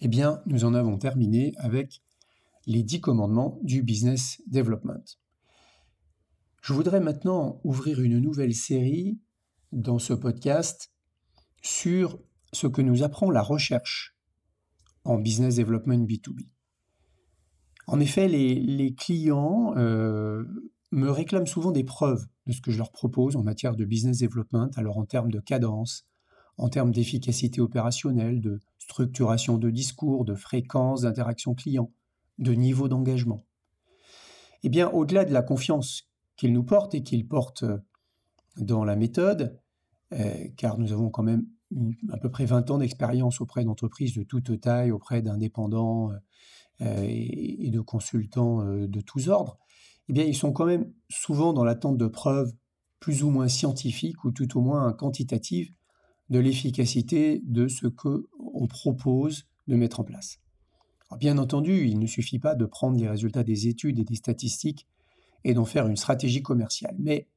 eh bien, nous en avons terminé avec les dix commandements du business development. Je voudrais maintenant ouvrir une nouvelle série dans ce podcast sur ce que nous apprend la recherche en business development B2B. En effet, les, clients euh, me réclament souvent des preuves de ce que je leur propose en matière de business development, alors en termes de cadence, en termes d'efficacité opérationnelle, de structuration de discours, de fréquence d'interaction client, de niveau d'engagement. Eh bien, au-delà de la confiance qu'ils nous portent et qu'ils portent dans la méthode, euh, car nous avons quand même à peu près 20 ans d'expérience auprès d'entreprises de toute taille, auprès d'indépendants euh, et, de consultants euh, de tous ordres, eh bien, ils sont quand même souvent dans l'attente de preuves plus ou moins scientifiques ou tout au moins quantitatives de l'efficacité de ce que on propose de mettre en place. bien entendu, il ne suffit pas de prendre les résultats des études et des statistiques et d'en faire une stratégie commerciale, mais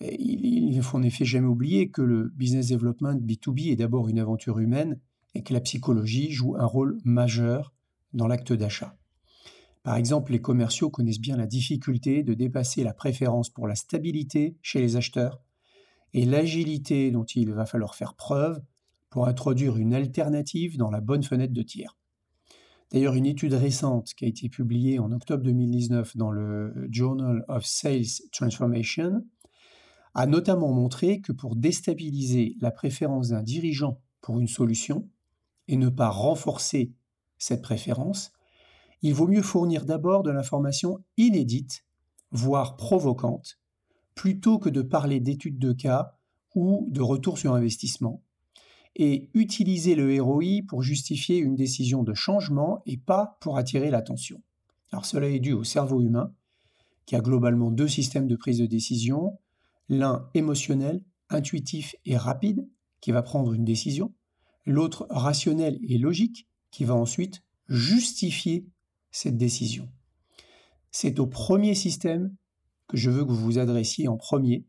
eh, il ne faut en effet jamais oublier que le business development B2B est d'abord une aventure humaine et que la psychologie joue un rôle majeur dans l'acte d'achat. Par exemple, les commerciaux connaissent bien la difficulté de dépasser la préférence pour la stabilité chez les acheteurs et l'agilité dont il va falloir faire preuve pour introduire une alternative dans la bonne fenêtre de tir. D'ailleurs, une étude récente qui a été publiée en octobre 2019 dans le Journal of Sales Transformation a notamment montré que pour déstabiliser la préférence d'un dirigeant pour une solution et ne pas renforcer cette préférence, il vaut mieux fournir d'abord de l'information inédite, voire provocante, plutôt que de parler d'études de cas ou de retour sur investissement, et utiliser le ROI pour justifier une décision de changement et pas pour attirer l'attention. Alors cela est dû au cerveau humain, qui a globalement deux systèmes de prise de décision, l'un émotionnel, intuitif et rapide, qui va prendre une décision, l'autre rationnel et logique, qui va ensuite justifier cette décision. C'est au premier système je veux que vous vous adressiez en premier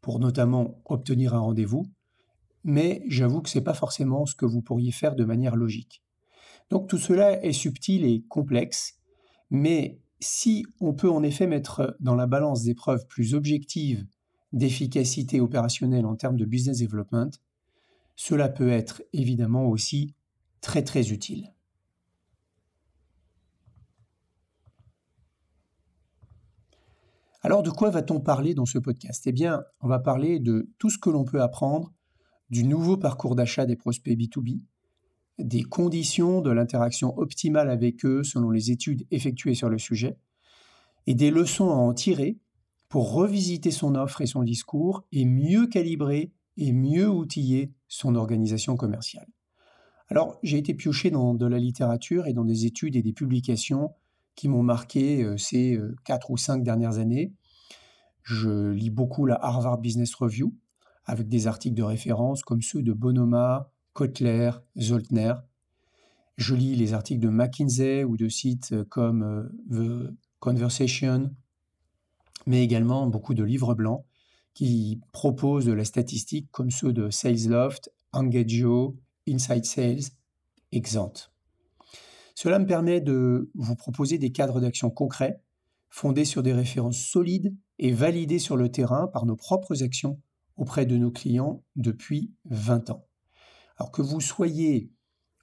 pour notamment obtenir un rendez-vous, mais j'avoue que ce n'est pas forcément ce que vous pourriez faire de manière logique. Donc tout cela est subtil et complexe, mais si on peut en effet mettre dans la balance des preuves plus objectives d'efficacité opérationnelle en termes de business development, cela peut être évidemment aussi très très utile. Alors de quoi va-t-on parler dans ce podcast? Eh bien, on va parler de tout ce que l'on peut apprendre du nouveau parcours d'achat des prospects B2B, des conditions de l'interaction optimale avec eux selon les études effectuées sur le sujet, et des leçons à en tirer pour revisiter son offre et son discours et mieux calibrer et mieux outiller son organisation commerciale. Alors, j'ai été pioché dans de la littérature et dans des études et des publications qui m'ont marqué euh, ces euh, quatre ou cinq dernières années. Je lis beaucoup la Harvard Business Review, avec des articles de référence comme ceux de Bonoma, Kotler, Zoltner. Je lis les articles de McKinsey ou de sites euh, comme The Conversation, mais également beaucoup de livres blancs qui proposent de la statistique comme ceux de SalesLoft, Engagio, Inside Sales, Exant. Cela me permet de vous proposer des cadres d'action concrets, fondés sur des références solides et validés sur le terrain par nos propres actions auprès de nos clients depuis 20 ans. Alors que vous soyez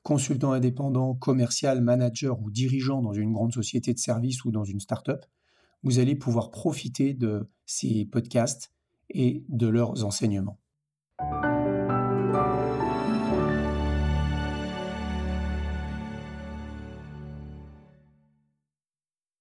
consultant indépendant, commercial, manager ou dirigeant dans une grande société de services ou dans une start-up, vous allez pouvoir profiter de ces podcasts et de leurs enseignements.